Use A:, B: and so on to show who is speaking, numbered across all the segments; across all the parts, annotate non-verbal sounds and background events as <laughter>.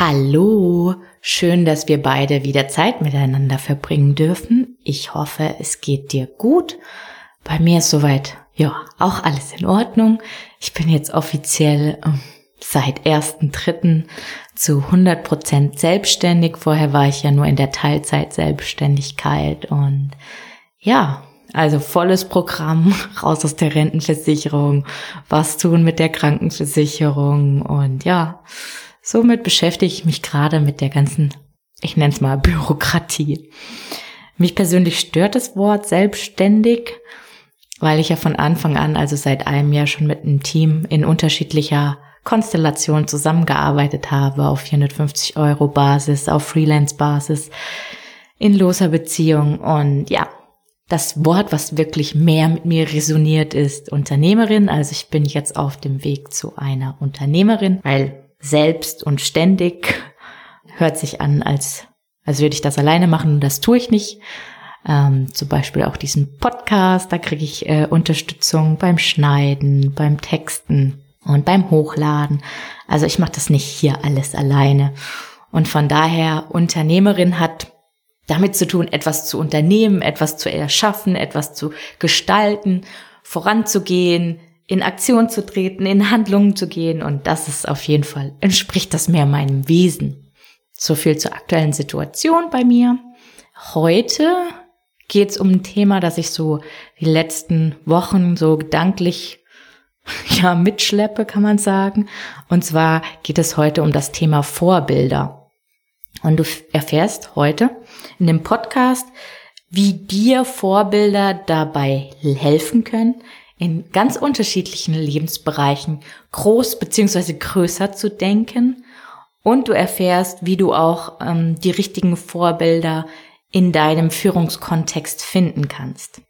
A: Hallo, schön, dass wir beide wieder Zeit miteinander verbringen dürfen. Ich hoffe, es geht dir gut. Bei mir ist soweit, ja, auch alles in Ordnung. Ich bin jetzt offiziell äh, seit 1.3. zu 100 Prozent selbstständig. Vorher war ich ja nur in der Teilzeit-Selbstständigkeit und ja, also volles Programm, <laughs> raus aus der Rentenversicherung, was tun mit der Krankenversicherung und ja, somit beschäftige ich mich gerade mit der ganzen, ich nenne es mal Bürokratie. Mich persönlich stört das Wort selbstständig, weil ich ja von Anfang an, also seit einem Jahr schon mit einem Team in unterschiedlicher Konstellation zusammengearbeitet habe, auf 450 Euro Basis, auf Freelance Basis, in loser Beziehung und ja, das Wort, was wirklich mehr mit mir resoniert, ist Unternehmerin. Also ich bin jetzt auf dem Weg zu einer Unternehmerin, weil selbst und ständig hört sich an, als, als würde ich das alleine machen und das tue ich nicht. Ähm, zum Beispiel auch diesen Podcast, da kriege ich äh, Unterstützung beim Schneiden, beim Texten und beim Hochladen. Also ich mache das nicht hier alles alleine. Und von daher, Unternehmerin hat damit zu tun, etwas zu unternehmen, etwas zu erschaffen, etwas zu gestalten, voranzugehen, in Aktion zu treten, in Handlungen zu gehen. Und das ist auf jeden Fall, entspricht das mehr meinem Wesen. So viel zur aktuellen Situation bei mir. Heute geht es um ein Thema, das ich so die letzten Wochen so gedanklich <laughs> ja mitschleppe, kann man sagen. Und zwar geht es heute um das Thema Vorbilder. Und du erfährst heute in dem Podcast, wie dir Vorbilder dabei helfen können, in ganz unterschiedlichen Lebensbereichen groß beziehungsweise größer zu denken. Und du erfährst, wie du auch ähm, die richtigen Vorbilder in deinem Führungskontext finden kannst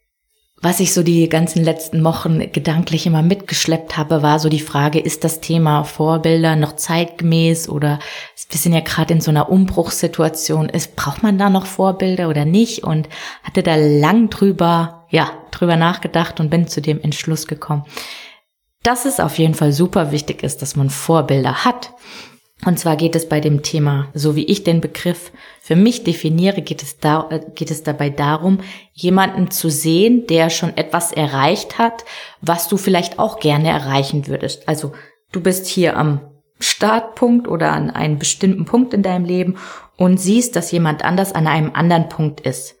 A: was ich so die ganzen letzten Wochen gedanklich immer mitgeschleppt habe, war so die Frage, ist das Thema Vorbilder noch zeitgemäß oder wir sind ja gerade in so einer Umbruchssituation, ist, braucht man da noch Vorbilder oder nicht? Und hatte da lang drüber, ja, drüber nachgedacht und bin zu dem Entschluss gekommen, dass es auf jeden Fall super wichtig ist, dass man Vorbilder hat. Und zwar geht es bei dem Thema, so wie ich den Begriff für mich definiere, geht es, da, äh, geht es dabei darum, jemanden zu sehen, der schon etwas erreicht hat, was du vielleicht auch gerne erreichen würdest. Also du bist hier am Startpunkt oder an einem bestimmten Punkt in deinem Leben und siehst, dass jemand anders an einem anderen Punkt ist.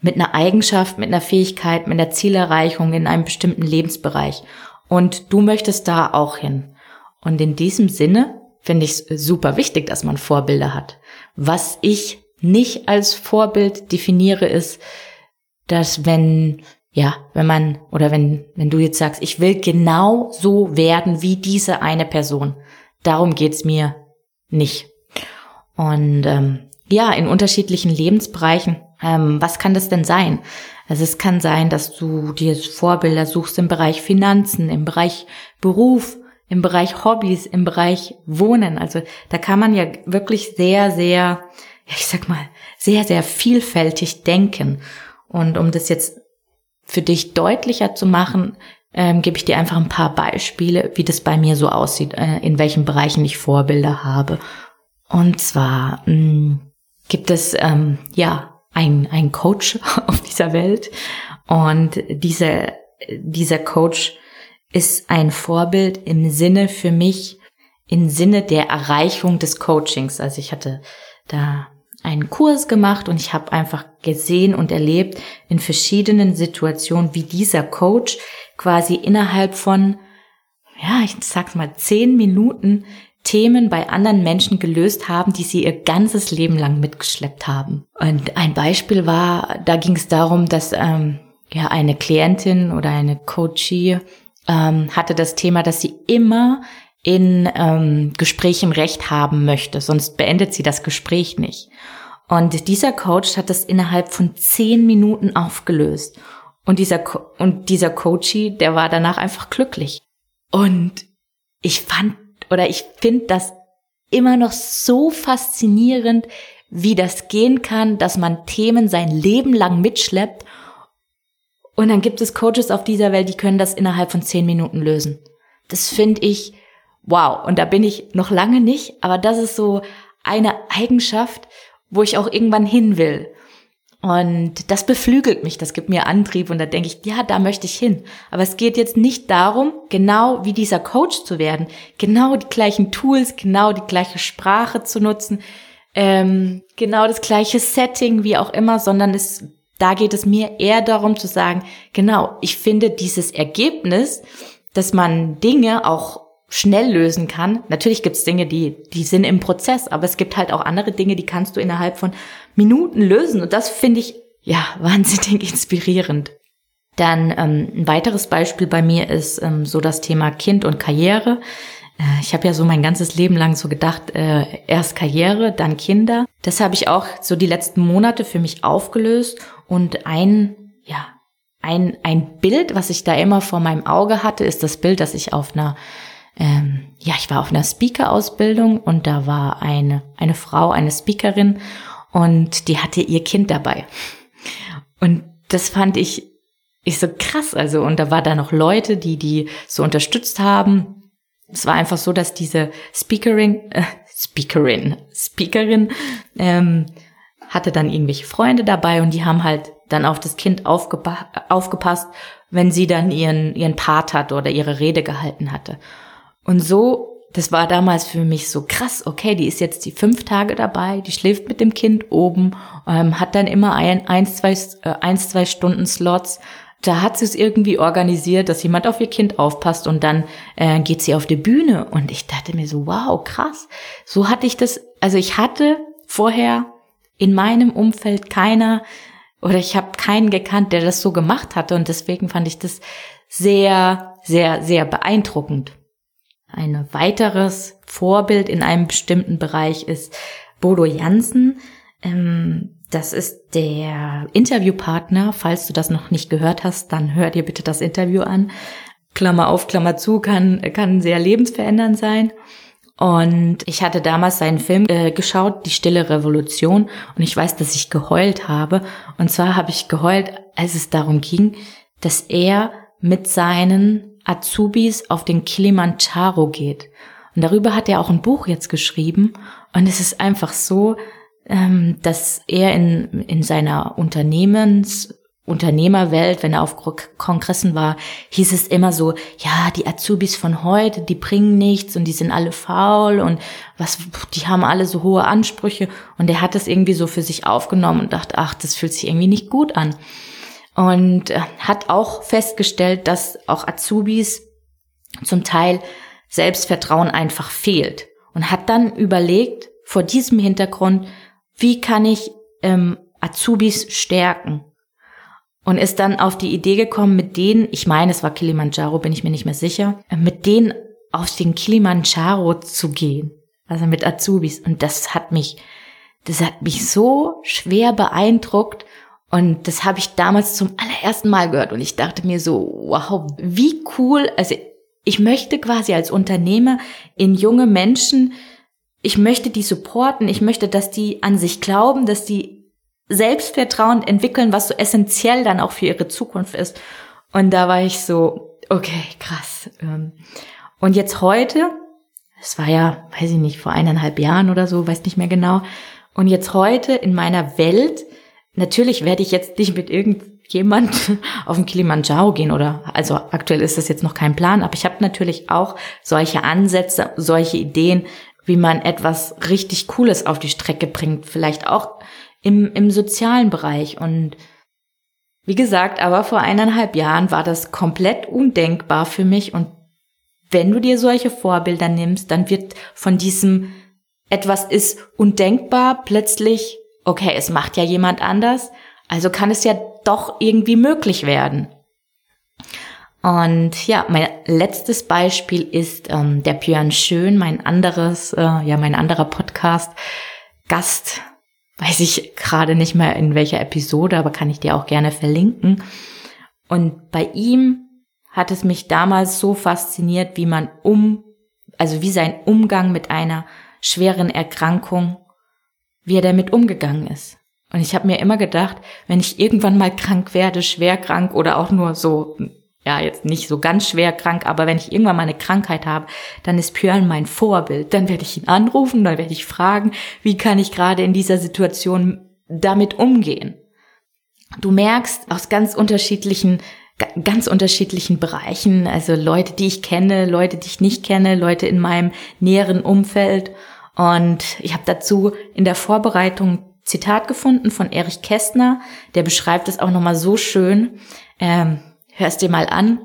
A: Mit einer Eigenschaft, mit einer Fähigkeit, mit einer Zielerreichung in einem bestimmten Lebensbereich. Und du möchtest da auch hin. Und in diesem Sinne finde ich es super wichtig, dass man Vorbilder hat. Was ich nicht als Vorbild definiere, ist, dass wenn, ja, wenn man, oder wenn, wenn du jetzt sagst, ich will genau so werden wie diese eine Person. Darum geht's mir nicht. Und ähm, ja, in unterschiedlichen Lebensbereichen, ähm, was kann das denn sein? Also es kann sein, dass du dir Vorbilder suchst im Bereich Finanzen, im Bereich Beruf, im Bereich Hobbys, im Bereich Wohnen. Also da kann man ja wirklich sehr, sehr, ich sag mal, sehr, sehr vielfältig denken. Und um das jetzt für dich deutlicher zu machen, ähm, gebe ich dir einfach ein paar Beispiele, wie das bei mir so aussieht, äh, in welchen Bereichen ich Vorbilder habe. Und zwar mh, mm, gibt es ähm, ja ein, ein Coach <laughs> auf dieser Welt und dieser, dieser Coach ist ein Vorbild im Sinne für mich, im Sinne der Erreichung des Coachings. Also ich hatte da einen Kurs gemacht und ich habe einfach gesehen und erlebt in verschiedenen Situationen, wie dieser Coach quasi innerhalb von, ja, ich sag's mal, zehn Minuten Themen bei anderen Menschen gelöst haben, die sie ihr ganzes Leben lang mitgeschleppt haben. Und ein Beispiel war, da ging es darum, dass ähm, ja eine Klientin oder eine Coachie ähm, hatte das Thema, dass sie immer in ähm, Gesprächen Recht haben möchte, sonst beendet sie das Gespräch nicht. Und dieser Coach hat das innerhalb von zehn Minuten aufgelöst. Und dieser, Co und dieser Coachie, der war danach einfach glücklich. Und ich fand oder ich finde das immer noch so faszinierend, wie das gehen kann, dass man Themen sein Leben lang mitschleppt. Und dann gibt es Coaches auf dieser Welt, die können das innerhalb von zehn Minuten lösen. Das finde ich wow. Und da bin ich noch lange nicht, aber das ist so eine Eigenschaft, wo ich auch irgendwann hin will. Und das beflügelt mich, das gibt mir Antrieb und da denke ich, ja, da möchte ich hin. Aber es geht jetzt nicht darum, genau wie dieser Coach zu werden, genau die gleichen Tools, genau die gleiche Sprache zu nutzen, ähm, genau das gleiche Setting, wie auch immer, sondern es, da geht es mir eher darum zu sagen, genau, ich finde dieses Ergebnis, dass man Dinge auch schnell lösen kann. Natürlich gibt es Dinge, die, die sind im Prozess, aber es gibt halt auch andere Dinge, die kannst du innerhalb von Minuten lösen. Und das finde ich, ja, <laughs> wahnsinnig inspirierend. Dann ähm, ein weiteres Beispiel bei mir ist ähm, so das Thema Kind und Karriere. Äh, ich habe ja so mein ganzes Leben lang so gedacht, äh, erst Karriere, dann Kinder. Das habe ich auch so die letzten Monate für mich aufgelöst und ein, ja, ein, ein Bild, was ich da immer vor meinem Auge hatte, ist das Bild, das ich auf einer ähm, ja, ich war auf einer Speaker-Ausbildung und da war eine, eine Frau, eine Speakerin und die hatte ihr Kind dabei. Und das fand ich, ich so krass, also, und da war da noch Leute, die die so unterstützt haben. Es war einfach so, dass diese Speakerin, äh, Speakerin, Speakerin, ähm, hatte dann irgendwelche Freunde dabei und die haben halt dann auf das Kind aufgepa aufgepasst, wenn sie dann ihren, ihren Part hatte oder ihre Rede gehalten hatte. Und so, das war damals für mich so krass, okay, die ist jetzt die fünf Tage dabei, die schläft mit dem Kind oben, ähm, hat dann immer ein, eins, zwei, äh, eins, zwei Stunden Slots. Da hat sie es irgendwie organisiert, dass jemand auf ihr Kind aufpasst und dann äh, geht sie auf die Bühne. Und ich dachte mir so, wow, krass. So hatte ich das, also ich hatte vorher in meinem Umfeld keiner oder ich habe keinen gekannt, der das so gemacht hatte. Und deswegen fand ich das sehr, sehr, sehr beeindruckend. Ein weiteres Vorbild in einem bestimmten Bereich ist Bodo Jansen. Ähm, das ist der Interviewpartner. Falls du das noch nicht gehört hast, dann hör dir bitte das Interview an. Klammer auf, Klammer zu, kann, kann sehr lebensverändernd sein. Und ich hatte damals seinen Film äh, geschaut, Die Stille Revolution, und ich weiß, dass ich geheult habe. Und zwar habe ich geheult, als es darum ging, dass er mit seinen Azubis auf den Kilimanjaro geht. Und darüber hat er auch ein Buch jetzt geschrieben. Und es ist einfach so, ähm, dass er in, in seiner Unternehmens, Unternehmerwelt, wenn er auf Kongressen war, hieß es immer so, ja, die Azubis von heute, die bringen nichts und die sind alle faul und was, die haben alle so hohe Ansprüche. Und er hat das irgendwie so für sich aufgenommen und dachte, ach, das fühlt sich irgendwie nicht gut an und äh, hat auch festgestellt, dass auch Azubis zum Teil Selbstvertrauen einfach fehlt und hat dann überlegt, vor diesem Hintergrund, wie kann ich ähm, Azubis stärken? Und ist dann auf die Idee gekommen, mit denen, ich meine, es war Kilimanjaro, bin ich mir nicht mehr sicher, äh, mit denen auf den Kilimanjaro zu gehen. Also mit Azubis. Und das hat mich, das hat mich so schwer beeindruckt und das habe ich damals zum allerersten Mal gehört und ich dachte mir so, wow, wie cool. Also ich möchte quasi als Unternehmer in junge Menschen, ich möchte die supporten, ich möchte, dass die an sich glauben, dass die Selbstvertrauen entwickeln, was so essentiell dann auch für ihre Zukunft ist. Und da war ich so, okay, krass. Ähm. Und jetzt heute, es war ja, weiß ich nicht, vor eineinhalb Jahren oder so, weiß nicht mehr genau. Und jetzt heute in meiner Welt Natürlich werde ich jetzt nicht mit irgendjemand <laughs> auf den Kilimanjaro gehen oder also aktuell ist das jetzt noch kein Plan, aber ich habe natürlich auch solche Ansätze, solche Ideen, wie man etwas richtig Cooles auf die Strecke bringt, vielleicht auch im, im sozialen Bereich. Und wie gesagt, aber vor eineinhalb Jahren war das komplett undenkbar für mich. Und wenn du dir solche Vorbilder nimmst, dann wird von diesem etwas ist undenkbar plötzlich okay, es macht ja jemand anders, also kann es ja doch irgendwie möglich werden. Und ja, mein letztes Beispiel ist ähm, der Björn Schön, mein anderes, äh, ja, mein anderer Podcast Gast. Weiß ich gerade nicht mehr in welcher Episode, aber kann ich dir auch gerne verlinken. Und bei ihm hat es mich damals so fasziniert, wie man um, also wie sein Umgang mit einer schweren Erkrankung, wie er damit umgegangen ist. Und ich habe mir immer gedacht, wenn ich irgendwann mal krank werde, schwer krank oder auch nur so, ja, jetzt nicht so ganz schwer krank, aber wenn ich irgendwann mal eine Krankheit habe, dann ist Björn mein Vorbild. Dann werde ich ihn anrufen, dann werde ich fragen, wie kann ich gerade in dieser Situation damit umgehen. Du merkst aus ganz unterschiedlichen ganz unterschiedlichen Bereichen, also Leute, die ich kenne, Leute, die ich nicht kenne, Leute in meinem näheren Umfeld. Und ich habe dazu in der Vorbereitung Zitat gefunden von Erich Kästner, der beschreibt es auch nochmal so schön. Ähm, hörst dir mal an.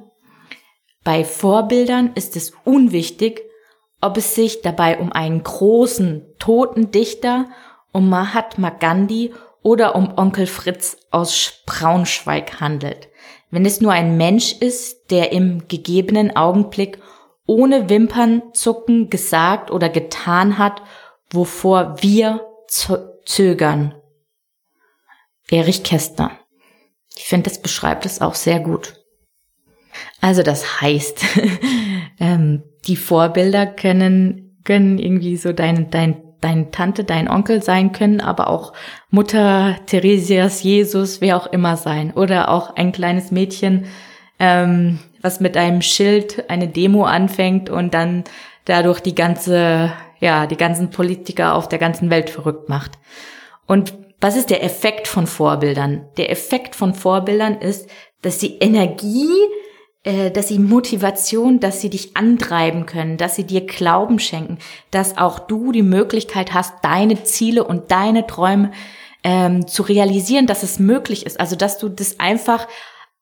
A: Bei Vorbildern ist es unwichtig, ob es sich dabei um einen großen, toten Dichter, um Mahatma Gandhi oder um Onkel Fritz aus Braunschweig handelt. Wenn es nur ein Mensch ist, der im gegebenen Augenblick ohne Wimpernzucken gesagt oder getan hat, wovor wir zögern. Erich Kästner. Ich finde, das beschreibt es auch sehr gut. Also das heißt, <laughs> ähm, die Vorbilder können, können irgendwie so dein, dein, deine Tante, dein Onkel sein können, aber auch Mutter Theresias, Jesus, wer auch immer sein. Oder auch ein kleines Mädchen, ähm, was mit einem Schild eine Demo anfängt und dann dadurch die ganze ja, die ganzen Politiker auf der ganzen Welt verrückt macht. Und was ist der Effekt von Vorbildern? Der Effekt von Vorbildern ist, dass sie Energie, äh, dass sie Motivation, dass sie dich antreiben können, dass sie dir Glauben schenken, dass auch du die Möglichkeit hast, deine Ziele und deine Träume ähm, zu realisieren, dass es möglich ist. Also dass du das einfach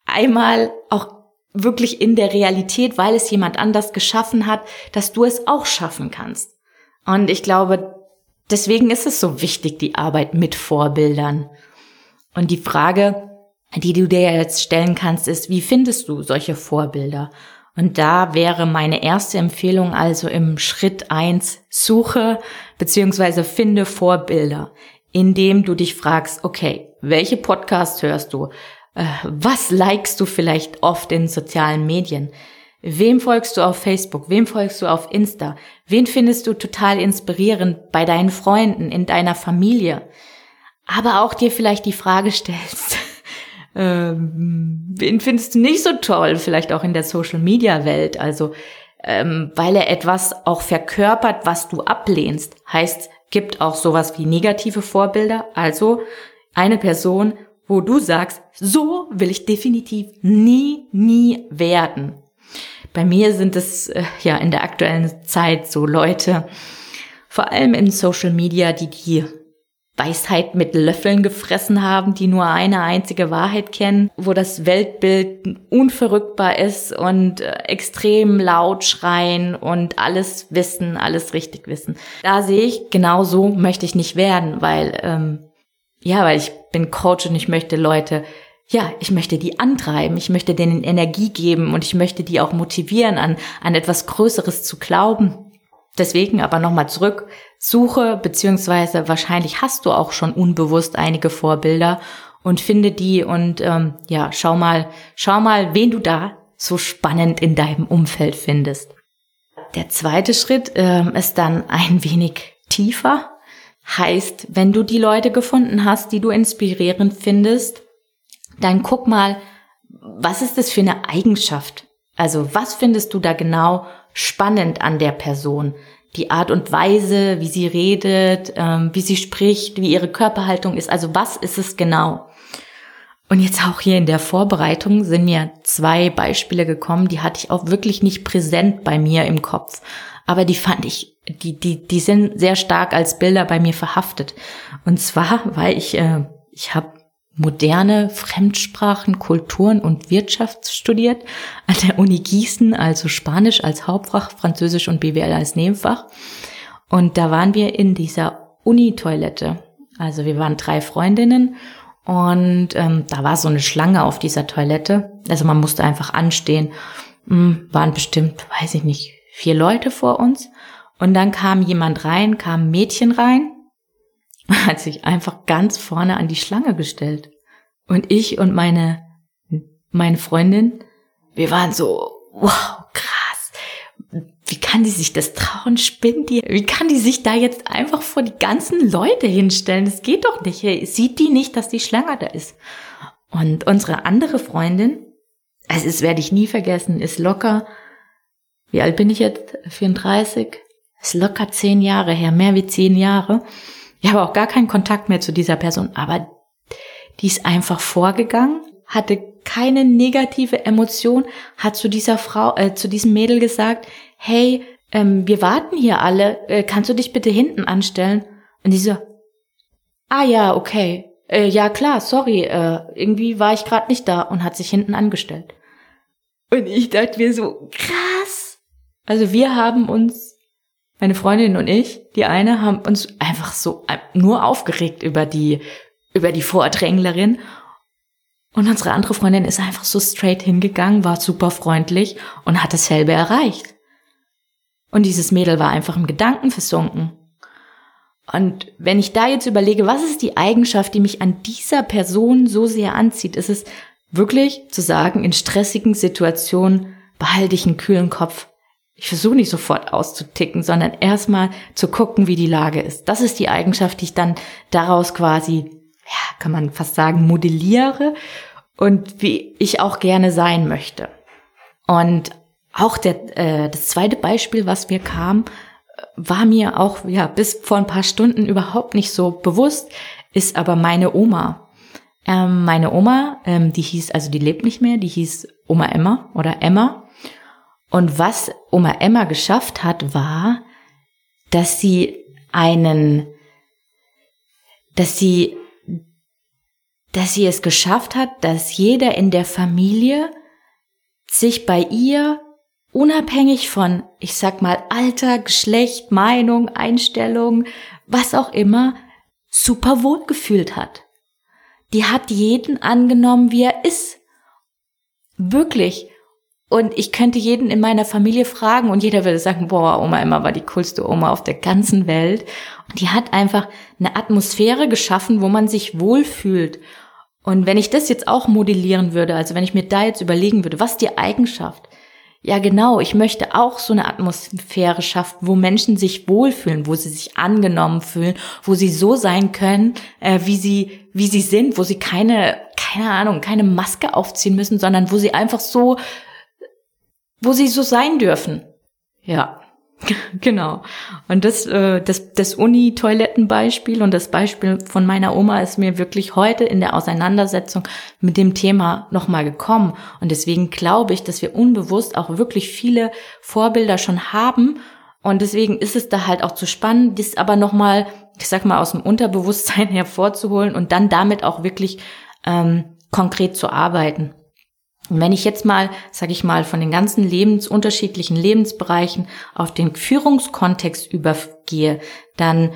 A: einmal auch wirklich in der Realität, weil es jemand anders geschaffen hat, dass du es auch schaffen kannst. Und ich glaube, deswegen ist es so wichtig, die Arbeit mit Vorbildern. Und die Frage, die du dir jetzt stellen kannst, ist, wie findest du solche Vorbilder? Und da wäre meine erste Empfehlung also im Schritt eins suche beziehungsweise finde Vorbilder, indem du dich fragst, okay, welche Podcasts hörst du? Äh, was likest du vielleicht oft in sozialen Medien? Wem folgst du auf Facebook? Wem folgst du auf Insta? Wen findest du total inspirierend bei deinen Freunden, in deiner Familie? Aber auch dir vielleicht die Frage <laughs> stellst, ähm, wen findest du nicht so toll, vielleicht auch in der Social-Media-Welt? Also, ähm, weil er etwas auch verkörpert, was du ablehnst. Heißt, gibt auch sowas wie negative Vorbilder. Also eine Person, wo du sagst, so will ich definitiv nie, nie werden. Bei mir sind es äh, ja in der aktuellen Zeit so Leute, vor allem in Social Media, die die Weisheit mit Löffeln gefressen haben, die nur eine einzige Wahrheit kennen, wo das Weltbild unverrückbar ist und äh, extrem laut schreien und alles wissen, alles richtig wissen. Da sehe ich, genau so möchte ich nicht werden, weil ähm, ja, weil ich bin Coach und ich möchte Leute ja, ich möchte die antreiben, ich möchte denen Energie geben und ich möchte die auch motivieren, an, an etwas Größeres zu glauben. Deswegen aber nochmal zurück, suche, beziehungsweise wahrscheinlich hast du auch schon unbewusst einige Vorbilder und finde die und ähm, ja, schau mal, schau mal, wen du da so spannend in deinem Umfeld findest. Der zweite Schritt ähm, ist dann ein wenig tiefer. Heißt, wenn du die Leute gefunden hast, die du inspirierend findest, dann guck mal, was ist das für eine Eigenschaft? Also was findest du da genau spannend an der Person? Die Art und Weise, wie sie redet, ähm, wie sie spricht, wie ihre Körperhaltung ist. Also was ist es genau? Und jetzt auch hier in der Vorbereitung sind mir zwei Beispiele gekommen, die hatte ich auch wirklich nicht präsent bei mir im Kopf. Aber die fand ich, die, die, die sind sehr stark als Bilder bei mir verhaftet. Und zwar, weil ich, äh, ich habe moderne Fremdsprachen, Kulturen und Wirtschaft studiert an der Uni Gießen, also Spanisch als Hauptfach, Französisch und BWL als Nebenfach. Und da waren wir in dieser Uni-Toilette. Also wir waren drei Freundinnen Und ähm, da war so eine Schlange auf dieser Toilette. Also man musste einfach anstehen. Hm, waren bestimmt, weiß ich nicht, vier Leute vor uns. Und dann kam jemand rein, kam ein Mädchen rein, <laughs> hat sich einfach ganz vorne an die Schlange gestellt. Und ich und meine, meine Freundin, wir waren so, wow, krass. Wie kann die sich das trauen? Spinnt die? Wie kann die sich da jetzt einfach vor die ganzen Leute hinstellen? Das geht doch nicht. Sieht die nicht, dass die Schlange da ist? Und unsere andere Freundin, also das werde ich nie vergessen, ist locker, wie alt bin ich jetzt? 34? Ist locker zehn Jahre her, mehr wie zehn Jahre. Ich habe auch gar keinen Kontakt mehr zu dieser Person, aber die ist einfach vorgegangen, hatte keine negative Emotion, hat zu dieser Frau, äh, zu diesem Mädel gesagt, hey, ähm, wir warten hier alle, äh, kannst du dich bitte hinten anstellen? Und die so, ah ja, okay, äh, ja klar, sorry, äh, irgendwie war ich gerade nicht da und hat sich hinten angestellt. Und ich dachte mir so, krass. Also wir haben uns, meine Freundin und ich, die eine, haben uns einfach so äh, nur aufgeregt über die, über die Vordränglerin. Und unsere andere Freundin ist einfach so straight hingegangen, war super freundlich und hat dasselbe erreicht. Und dieses Mädel war einfach im Gedanken versunken. Und wenn ich da jetzt überlege, was ist die Eigenschaft, die mich an dieser Person so sehr anzieht, ist es wirklich zu sagen, in stressigen Situationen behalte ich einen kühlen Kopf. Ich versuche nicht sofort auszuticken, sondern erstmal zu gucken, wie die Lage ist. Das ist die Eigenschaft, die ich dann daraus quasi ja, kann man fast sagen, modelliere und wie ich auch gerne sein möchte. Und auch der, äh, das zweite Beispiel, was mir kam, war mir auch ja bis vor ein paar Stunden überhaupt nicht so bewusst, ist aber meine Oma. Ähm, meine Oma, ähm, die hieß, also die lebt nicht mehr, die hieß Oma Emma oder Emma. Und was Oma Emma geschafft hat, war, dass sie einen, dass sie dass sie es geschafft hat, dass jeder in der Familie sich bei ihr unabhängig von, ich sag mal, Alter, Geschlecht, Meinung, Einstellung, was auch immer, super wohl gefühlt hat. Die hat jeden angenommen, wie er ist. Wirklich. Und ich könnte jeden in meiner Familie fragen und jeder würde sagen, boah, Oma Emma war die coolste Oma auf der ganzen Welt. Und die hat einfach eine Atmosphäre geschaffen, wo man sich wohlfühlt. Und wenn ich das jetzt auch modellieren würde, also wenn ich mir da jetzt überlegen würde, was die Eigenschaft? Ja, genau, ich möchte auch so eine Atmosphäre schaffen, wo Menschen sich wohlfühlen, wo sie sich angenommen fühlen, wo sie so sein können, äh, wie sie, wie sie sind, wo sie keine, keine Ahnung, keine Maske aufziehen müssen, sondern wo sie einfach so, wo sie so sein dürfen. Ja. <laughs> Genau. Und das, äh, das, das Uni-Toilettenbeispiel und das Beispiel von meiner Oma ist mir wirklich heute in der Auseinandersetzung mit dem Thema nochmal gekommen. Und deswegen glaube ich, dass wir unbewusst auch wirklich viele Vorbilder schon haben. Und deswegen ist es da halt auch zu spannend, das aber nochmal, ich sag mal, aus dem Unterbewusstsein <laughs> hervorzuholen und dann damit auch wirklich ähm, konkret zu arbeiten. Und wenn ich jetzt mal, sage ich mal, von den ganzen Lebens, unterschiedlichen Lebensbereichen auf den Führungskontext übergehe, dann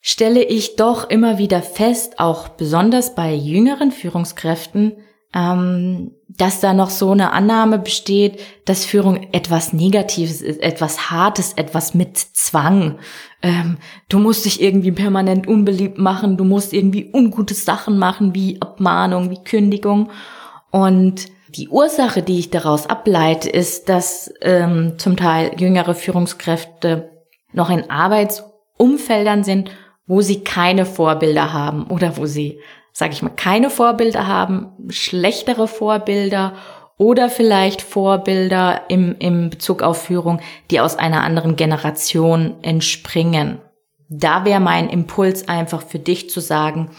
A: stelle ich doch immer wieder fest, auch besonders bei jüngeren Führungskräften, ähm, dass da noch so eine Annahme besteht, dass Führung etwas Negatives ist, etwas Hartes, etwas mit Zwang. Ähm, du musst dich irgendwie permanent unbeliebt machen, du musst irgendwie ungute Sachen machen, wie Abmahnung, wie Kündigung. Und die Ursache, die ich daraus ableite, ist, dass ähm, zum Teil jüngere Führungskräfte noch in Arbeitsumfeldern sind, wo sie keine Vorbilder haben oder wo sie, sage ich mal, keine Vorbilder haben, schlechtere Vorbilder oder vielleicht Vorbilder im, im Bezug auf Führung, die aus einer anderen Generation entspringen. Da wäre mein Impuls einfach für dich zu sagen,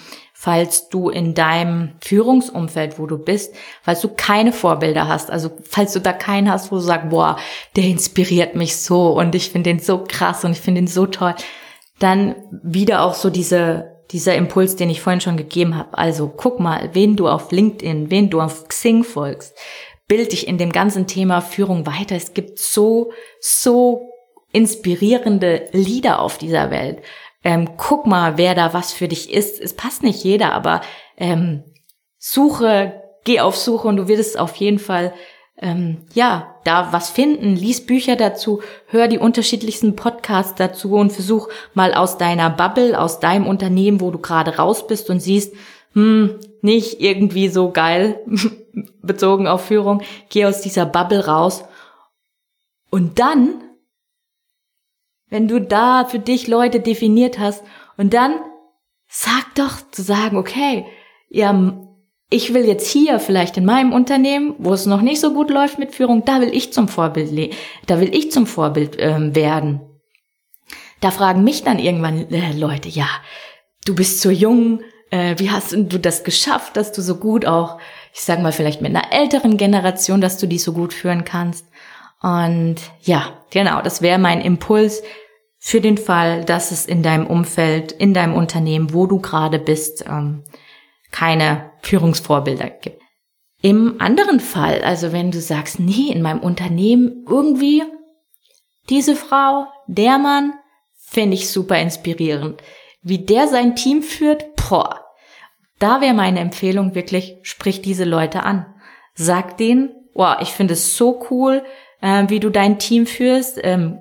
A: falls du in deinem Führungsumfeld, wo du bist, falls du keine Vorbilder hast, also falls du da keinen hast, wo du sagst, boah, der inspiriert mich so und ich finde den so krass und ich finde ihn so toll, dann wieder auch so diese dieser Impuls, den ich vorhin schon gegeben habe. Also guck mal, wen du auf LinkedIn, wen du auf Xing folgst. Bild dich in dem ganzen Thema Führung weiter. Es gibt so, so inspirierende Lieder auf dieser Welt ähm, guck mal, wer da was für dich ist. Es passt nicht jeder, aber ähm, Suche, geh auf Suche und du wirst auf jeden Fall ähm, ja, da was finden, lies Bücher dazu, hör die unterschiedlichsten Podcasts dazu und versuch mal aus deiner Bubble, aus deinem Unternehmen, wo du gerade raus bist und siehst, hm, nicht irgendwie so geil, <laughs> bezogen auf Führung, geh aus dieser Bubble raus. Und dann, wenn du da für dich Leute definiert hast, und dann sag doch zu sagen, okay, ja, ich will jetzt hier vielleicht in meinem Unternehmen, wo es noch nicht so gut läuft mit Führung, da will ich zum Vorbild, da will ich zum Vorbild ähm, werden. Da fragen mich dann irgendwann äh, Leute, ja, du bist so jung, äh, wie hast du das geschafft, dass du so gut auch, ich sag mal vielleicht mit einer älteren Generation, dass du die so gut führen kannst. Und ja, genau, das wäre mein Impuls für den Fall, dass es in deinem Umfeld, in deinem Unternehmen, wo du gerade bist, ähm, keine Führungsvorbilder gibt. Im anderen Fall, also wenn du sagst, nee, in meinem Unternehmen irgendwie diese Frau, der Mann, finde ich super inspirierend. Wie der sein Team führt, boah. Da wäre meine Empfehlung wirklich, sprich diese Leute an. Sag denen, boah, ich finde es so cool, äh, wie du dein Team führst. Ähm,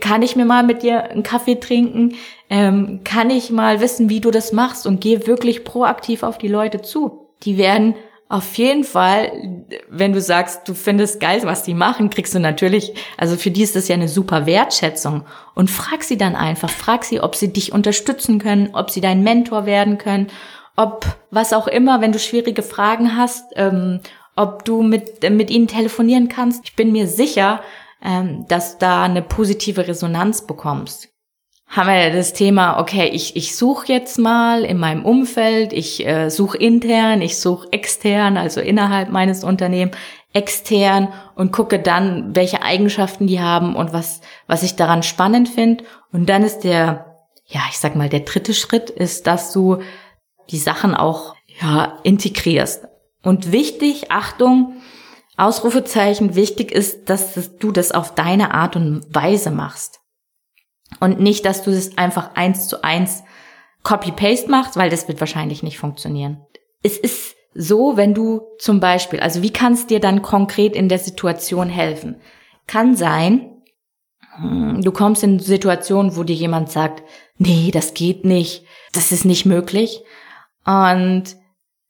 A: kann ich mir mal mit dir einen Kaffee trinken? Ähm, kann ich mal wissen, wie du das machst? Und geh wirklich proaktiv auf die Leute zu. Die werden auf jeden Fall, wenn du sagst, du findest geil, was die machen, kriegst du natürlich, also für die ist das ja eine super Wertschätzung. Und frag sie dann einfach, frag sie, ob sie dich unterstützen können, ob sie dein Mentor werden können, ob was auch immer, wenn du schwierige Fragen hast, ähm, ob du mit, mit ihnen telefonieren kannst. Ich bin mir sicher, ähm, dass da eine positive Resonanz bekommst. Haben wir das Thema, okay, ich, ich suche jetzt mal in meinem Umfeld, ich äh, suche intern, ich suche extern, also innerhalb meines Unternehmens, extern und gucke dann, welche Eigenschaften die haben und was, was ich daran spannend finde. Und dann ist der, ja, ich sag mal, der dritte Schritt ist, dass du die Sachen auch, ja, integrierst. Und wichtig, Achtung, Ausrufezeichen, wichtig ist, dass du das auf deine Art und Weise machst. Und nicht, dass du es einfach eins zu eins Copy-Paste machst, weil das wird wahrscheinlich nicht funktionieren. Es ist so, wenn du zum Beispiel, also wie kannst dir dann konkret in der Situation helfen? Kann sein, hm, du kommst in Situationen, wo dir jemand sagt, nee, das geht nicht, das ist nicht möglich. Und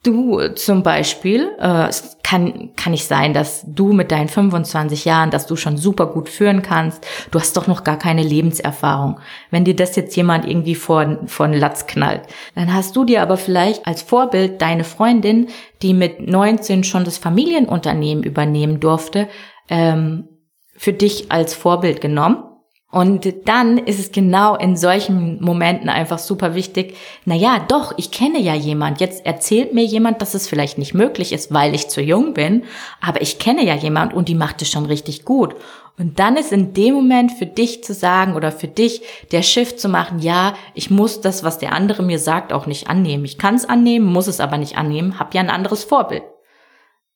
A: Du zum Beispiel, äh, kann, kann nicht sein, dass du mit deinen 25 Jahren, dass du schon super gut führen kannst. Du hast doch noch gar keine Lebenserfahrung. Wenn dir das jetzt jemand irgendwie vor, vor den Latz knallt, dann hast du dir aber vielleicht als Vorbild deine Freundin, die mit 19 schon das Familienunternehmen übernehmen durfte, ähm, für dich als Vorbild genommen und dann ist es genau in solchen Momenten einfach super wichtig, na ja, doch, ich kenne ja jemand. Jetzt erzählt mir jemand, dass es vielleicht nicht möglich ist, weil ich zu jung bin, aber ich kenne ja jemand und die macht es schon richtig gut. Und dann ist in dem Moment für dich zu sagen oder für dich der Shift zu machen, ja, ich muss das, was der andere mir sagt, auch nicht annehmen. Ich kann es annehmen, muss es aber nicht annehmen, hab ja ein anderes Vorbild.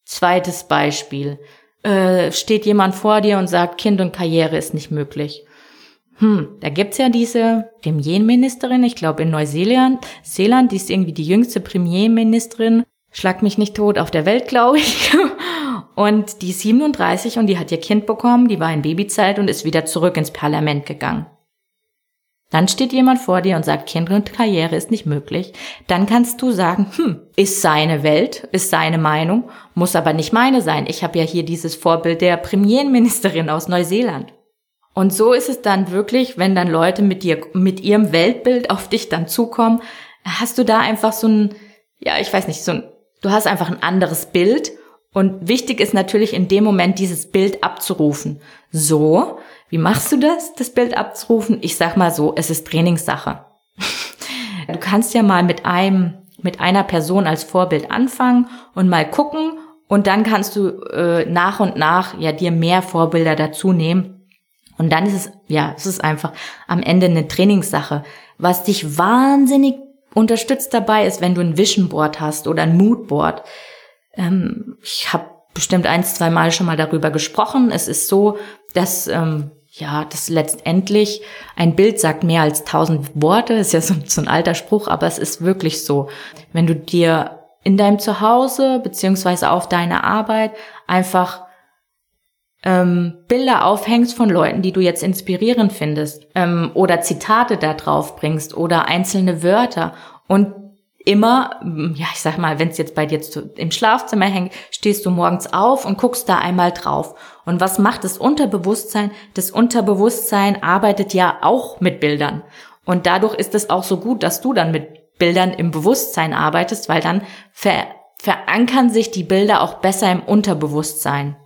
A: Zweites Beispiel. Äh, steht jemand vor dir und sagt, Kind und Karriere ist nicht möglich hm, da gibt's ja diese Premierministerin, ich glaube in Neuseeland, Seeland, die ist irgendwie die jüngste Premierministerin, schlag mich nicht tot, auf der Welt, glaube ich. <laughs> Und die ist 37 und die hat ihr Kind bekommen, die war in Babyzeit und ist wieder zurück ins Parlament gegangen. Dann steht jemand vor dir und sagt, Kind und Karriere ist nicht möglich. Dann kannst du sagen, hm, ist seine Welt, ist seine Meinung, muss aber nicht meine sein. Ich habe ja hier dieses Vorbild der Premierministerin aus Neuseeland. Und so ist es dann wirklich, wenn dann Leute mit dir, mit ihrem Weltbild auf dich dann zukommen, hast du da einfach so ein, ja, ich weiß nicht, so ein, du hast einfach ein anderes Bild. Und wichtig ist natürlich in dem Moment dieses Bild abzurufen. So, wie machst du das, das Bild abzurufen? Ich sag mal so, es ist Trainingssache. <laughs> Du kannst ja mal mit einem, mit einer Person als Vorbild anfangen und mal gucken und dann kannst du äh, nach und nach ja dir mehr Vorbilder dazu nehmen und dann ist es, ja, es ist einfach am Ende eine Trainingssache. Was dich wahnsinnig unterstützt dabei ist, wenn du ein Vision Board hast oder ein Mood Board. Ähm, ich habe bestimmt eins, zwei Mal schon mal darüber gesprochen. Es ist so, dass ähm, ja, das letztendlich, ein Bild sagt mehr als tausend Worte, ist ja so, so ein alter Spruch, aber es ist wirklich so. Wenn du dir in deinem Zuhause beziehungsweise auf deiner Arbeit einfach ähm, Bilder aufhängst von Leuten, die du jetzt inspirierend findest ähm, oder Zitate da drauf bringst oder einzelne Wörter und immer, ja, ich sag mal, wenn es jetzt bei dir zu, im Schlafzimmer hängt, stehst du morgens auf und guckst da einmal drauf. Und was macht das Unterbewusstsein? Das Unterbewusstsein arbeitet ja auch mit Bildern. Und dadurch ist es auch so gut, dass du dann mit Bildern im Bewusstsein arbeitest, weil dann ver verankern sich die Bilder auch besser im Unterbewusstsein.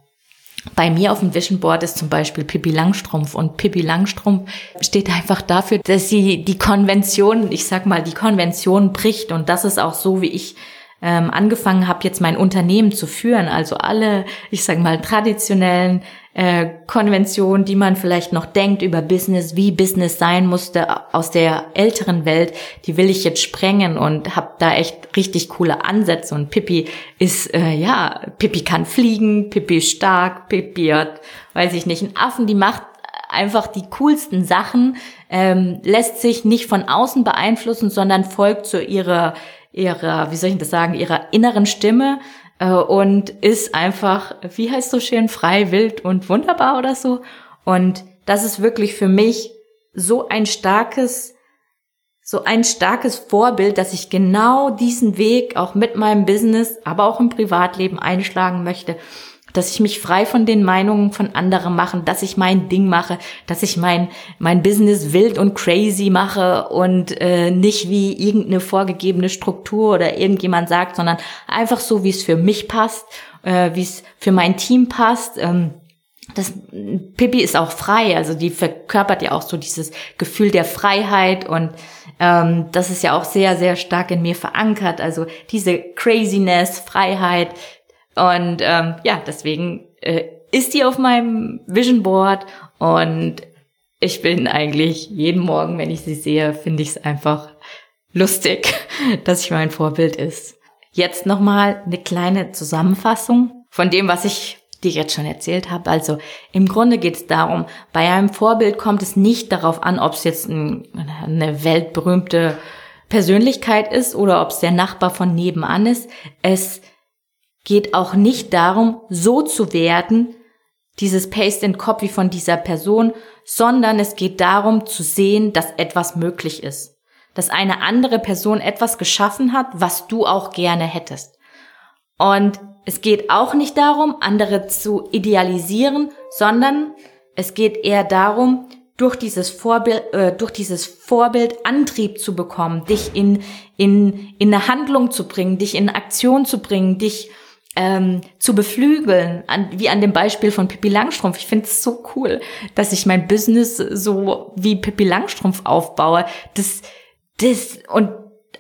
A: Bei mir auf dem Vision Board ist zum Beispiel Pippi Langstrumpf und Pippi Langstrumpf steht einfach dafür, dass sie die Konvention, ich sag mal, die Konvention bricht und das ist auch so, wie ich ähm, angefangen habe, jetzt mein Unternehmen zu führen. Also alle, ich sage mal, traditionellen äh, Konventionen, die man vielleicht noch denkt über Business, wie Business sein musste aus der älteren Welt, die will ich jetzt sprengen und habe da echt richtig coole Ansätze. Und Pippi ist, äh, ja, Pippi kann fliegen, Pippi ist stark, Pippi hat, weiß ich nicht, einen Affen, die macht einfach die coolsten Sachen, ähm, lässt sich nicht von außen beeinflussen, sondern folgt zu ihrer ihrer, wie soll ich das sagen, ihrer inneren Stimme und ist einfach, wie heißt so schön, frei, wild und wunderbar oder so. Und das ist wirklich für mich so ein starkes, so ein starkes Vorbild, dass ich genau diesen Weg auch mit meinem Business, aber auch im Privatleben einschlagen möchte dass ich mich frei von den Meinungen von anderen mache, dass ich mein Ding mache, dass ich mein, mein Business wild und crazy mache und äh, nicht wie irgendeine vorgegebene Struktur oder irgendjemand sagt, sondern einfach so, wie es für mich passt, äh, wie es für mein Team passt. Ähm, das Pippi ist auch frei, also die verkörpert ja auch so dieses Gefühl der Freiheit und ähm, das ist ja auch sehr, sehr stark in mir verankert. Also diese Craziness, Freiheit, und ähm, ja, deswegen äh, ist die auf meinem Vision Board und ich bin eigentlich jeden Morgen, wenn ich sie sehe, finde ich es einfach lustig, <laughs> dass sie mein Vorbild ist. Jetzt nochmal eine kleine Zusammenfassung von dem, was ich dir jetzt schon erzählt habe. Also im Grunde geht es darum, bei einem Vorbild kommt es nicht darauf an, ob es jetzt ein, eine weltberühmte Persönlichkeit ist oder ob es der Nachbar von nebenan ist. Es geht auch nicht darum, so zu werden, dieses Paste and Copy von dieser Person, sondern es geht darum zu sehen, dass etwas möglich ist. Dass eine andere Person etwas geschaffen hat, was du auch gerne hättest. Und es geht auch nicht darum, andere zu idealisieren, sondern es geht eher darum, durch dieses Vorbild, äh, durch dieses Vorbild Antrieb zu bekommen, dich in, in, in eine Handlung zu bringen, dich in Aktion zu bringen, dich ähm, zu beflügeln, an, wie an dem Beispiel von Pippi Langstrumpf. Ich finde es so cool, dass ich mein Business so wie Pippi Langstrumpf aufbaue. Das, das, und,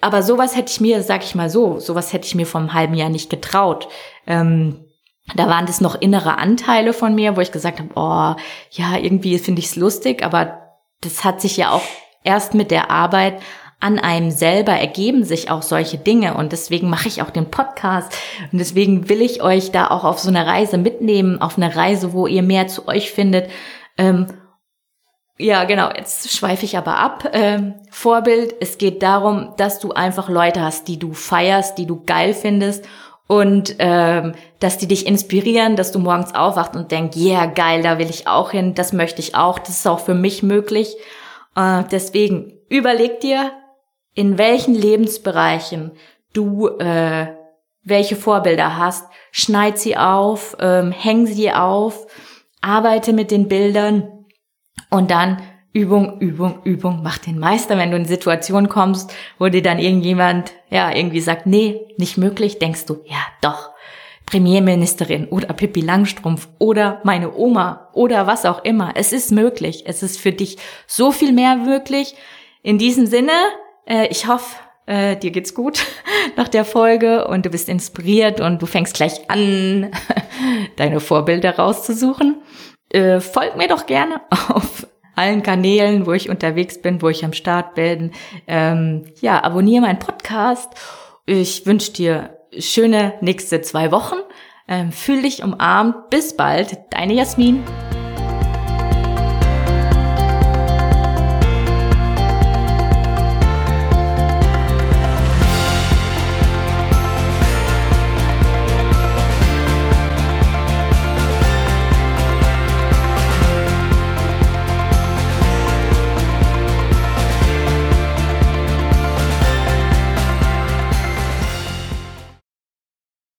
A: aber sowas hätte ich mir, sag ich mal so, sowas hätte ich mir vom halben Jahr nicht getraut. Ähm, da waren das noch innere Anteile von mir, wo ich gesagt habe, oh, ja, irgendwie finde ich es lustig, aber das hat sich ja auch erst mit der Arbeit an einem selber ergeben sich auch solche Dinge und deswegen mache ich auch den Podcast und deswegen will ich euch da auch auf so eine Reise mitnehmen, auf eine Reise, wo ihr mehr zu euch findet. Ähm, ja, genau, jetzt schweife ich aber ab. Ähm, Vorbild, es geht darum, dass du einfach Leute hast, die du feierst, die du geil findest und ähm, dass die dich inspirieren, dass du morgens aufwachst und denkst, yeah, geil, da will ich auch hin, das möchte ich auch, das ist auch für mich möglich. Äh, deswegen überleg dir, in welchen Lebensbereichen du äh, welche Vorbilder hast, schneid sie auf, ähm, häng sie auf, arbeite mit den Bildern und dann Übung, Übung, Übung, mach den Meister. Wenn du in Situationen kommst, wo dir dann irgendjemand, ja, irgendwie sagt, nee, nicht möglich, denkst du, ja, doch, Premierministerin oder Pippi Langstrumpf oder meine Oma oder was auch immer. Es ist möglich. Es ist für dich so viel mehr möglich. In diesem Sinne, äh, ich hoffe, äh, dir geht's gut <laughs> nach der Folge und du bist inspiriert und du fängst gleich an, <laughs> deine Vorbilder rauszusuchen. Äh, folg mir doch gerne <laughs> auf allen Kanälen, wo ich unterwegs bin, wo ich am Start bin. Ähm, ja, abonniere meinen Podcast. Ich wünsche dir schöne nächste zwei Wochen. Ähm, fühl dich umarmt. Bis bald. Deine Jasmin.